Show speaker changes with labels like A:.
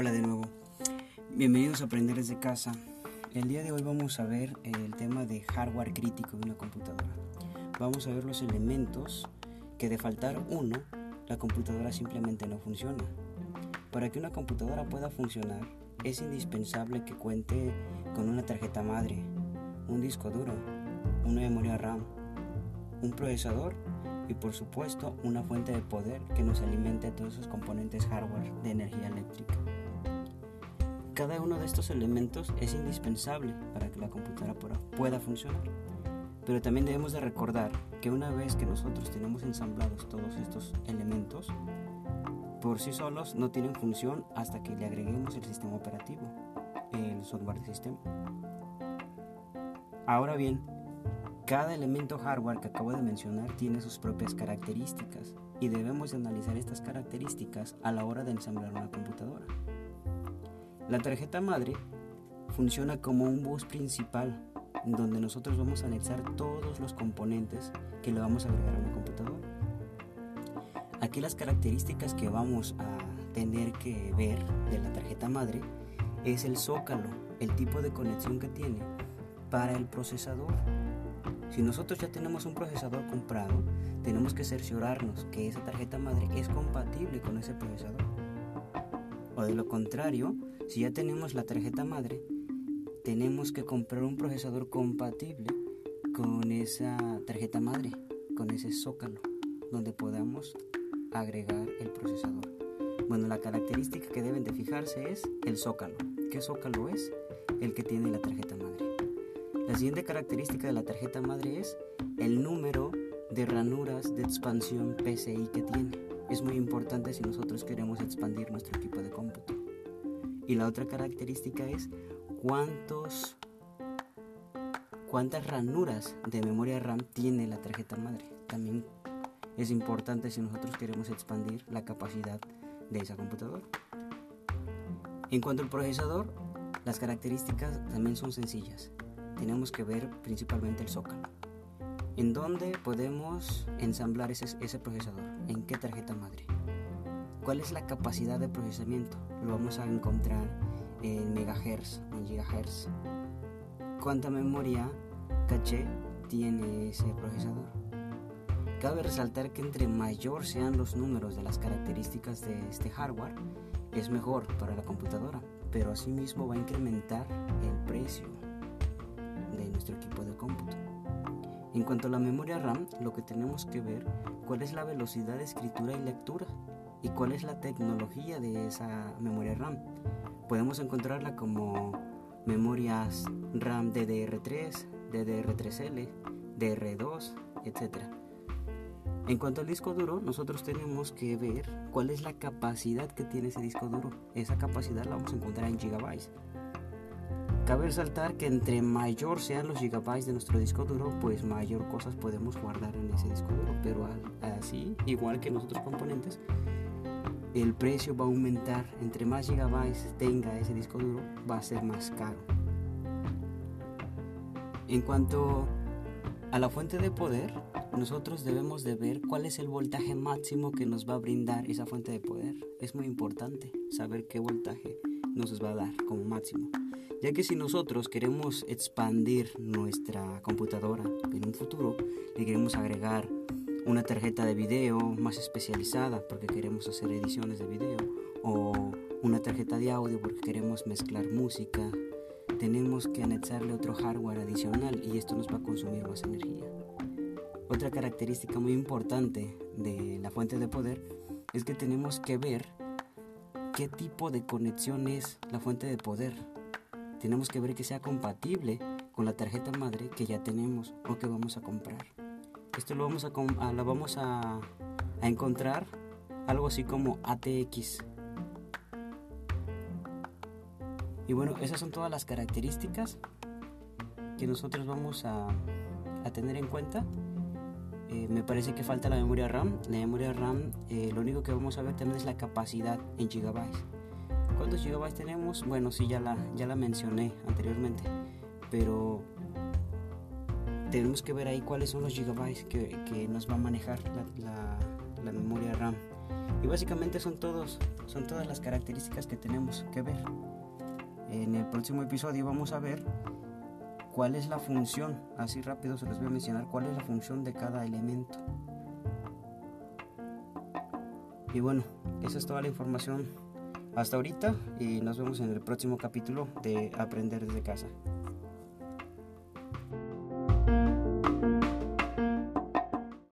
A: Hola de nuevo. Bienvenidos a Aprender desde casa. El día de hoy vamos a ver el tema de hardware crítico de una computadora. Vamos a ver los elementos que de faltar uno, la computadora simplemente no funciona. Para que una computadora pueda funcionar, es indispensable que cuente con una tarjeta madre, un disco duro, una memoria RAM, un procesador y por supuesto una fuente de poder que nos alimente todos esos componentes hardware de energía eléctrica. Cada uno de estos elementos es indispensable para que la computadora pueda funcionar. Pero también debemos de recordar que una vez que nosotros tenemos ensamblados todos estos elementos, por sí solos no tienen función hasta que le agreguemos el sistema operativo, el software de sistema. Ahora bien, cada elemento hardware que acabo de mencionar tiene sus propias características y debemos analizar estas características a la hora de ensamblar una computadora. La tarjeta madre funciona como un bus principal donde nosotros vamos a anexar todos los componentes que le vamos a agregar a una computadora. Aquí las características que vamos a tener que ver de la tarjeta madre es el zócalo, el tipo de conexión que tiene para el procesador si nosotros ya tenemos un procesador comprado, tenemos que cerciorarnos que esa tarjeta madre es compatible con ese procesador. O de lo contrario, si ya tenemos la tarjeta madre, tenemos que comprar un procesador compatible con esa tarjeta madre, con ese zócalo, donde podamos agregar el procesador. Bueno, la característica que deben de fijarse es el zócalo. ¿Qué zócalo es? El que tiene la tarjeta madre. La siguiente característica de la tarjeta madre es el número de ranuras de expansión PCI que tiene. Es muy importante si nosotros queremos expandir nuestro equipo de cómputo. Y la otra característica es cuántos cuántas ranuras de memoria RAM tiene la tarjeta madre. También es importante si nosotros queremos expandir la capacidad de esa computadora. En cuanto al procesador, las características también son sencillas tenemos que ver principalmente el zócalo. ¿En dónde podemos ensamblar ese, ese procesador? ¿En qué tarjeta madre? ¿Cuál es la capacidad de procesamiento? Lo vamos a encontrar en megahertz, en gigahertz. ¿Cuánta memoria caché tiene ese procesador? Cabe resaltar que entre mayor sean los números de las características de este hardware, es mejor para la computadora, pero asimismo va a incrementar el precio nuestro equipo de cómputo. En cuanto a la memoria RAM, lo que tenemos que ver cuál es la velocidad de escritura y lectura y cuál es la tecnología de esa memoria RAM. Podemos encontrarla como memorias RAM DDR3, DDR3L, DR2, etc. En cuanto al disco duro, nosotros tenemos que ver cuál es la capacidad que tiene ese disco duro. Esa capacidad la vamos a encontrar en gigabytes. Cabe resaltar que entre mayor sean los gigabytes de nuestro disco duro, pues mayor cosas podemos guardar en ese disco duro. Pero así, igual que en los otros componentes, el precio va a aumentar. Entre más gigabytes tenga ese disco duro, va a ser más caro. En cuanto a la fuente de poder, nosotros debemos de ver cuál es el voltaje máximo que nos va a brindar esa fuente de poder. Es muy importante saber qué voltaje nos va a dar como máximo ya que si nosotros queremos expandir nuestra computadora en un futuro, le queremos agregar una tarjeta de video más especializada porque queremos hacer ediciones de video o una tarjeta de audio porque queremos mezclar música, tenemos que anexarle otro hardware adicional y esto nos va a consumir más energía. Otra característica muy importante de la fuente de poder es que tenemos que ver qué tipo de conexión es la fuente de poder tenemos que ver que sea compatible con la tarjeta madre que ya tenemos o que vamos a comprar. Esto lo vamos a, lo vamos a, a encontrar algo así como ATX. Y bueno, esas son todas las características que nosotros vamos a, a tener en cuenta. Eh, me parece que falta la memoria RAM. La memoria RAM, eh, lo único que vamos a ver también es la capacidad en gigabytes. ¿Cuántos gigabytes tenemos? Bueno, sí, ya la, ya la mencioné anteriormente, pero tenemos que ver ahí cuáles son los gigabytes que, que nos va a manejar la, la, memoria RAM. Y básicamente son todos, son todas las características que tenemos que ver. En el próximo episodio vamos a ver cuál es la función, así rápido se les voy a mencionar cuál es la función de cada elemento. Y bueno, esa es toda la información hasta ahorita y nos vemos en el próximo capítulo de Aprender desde casa.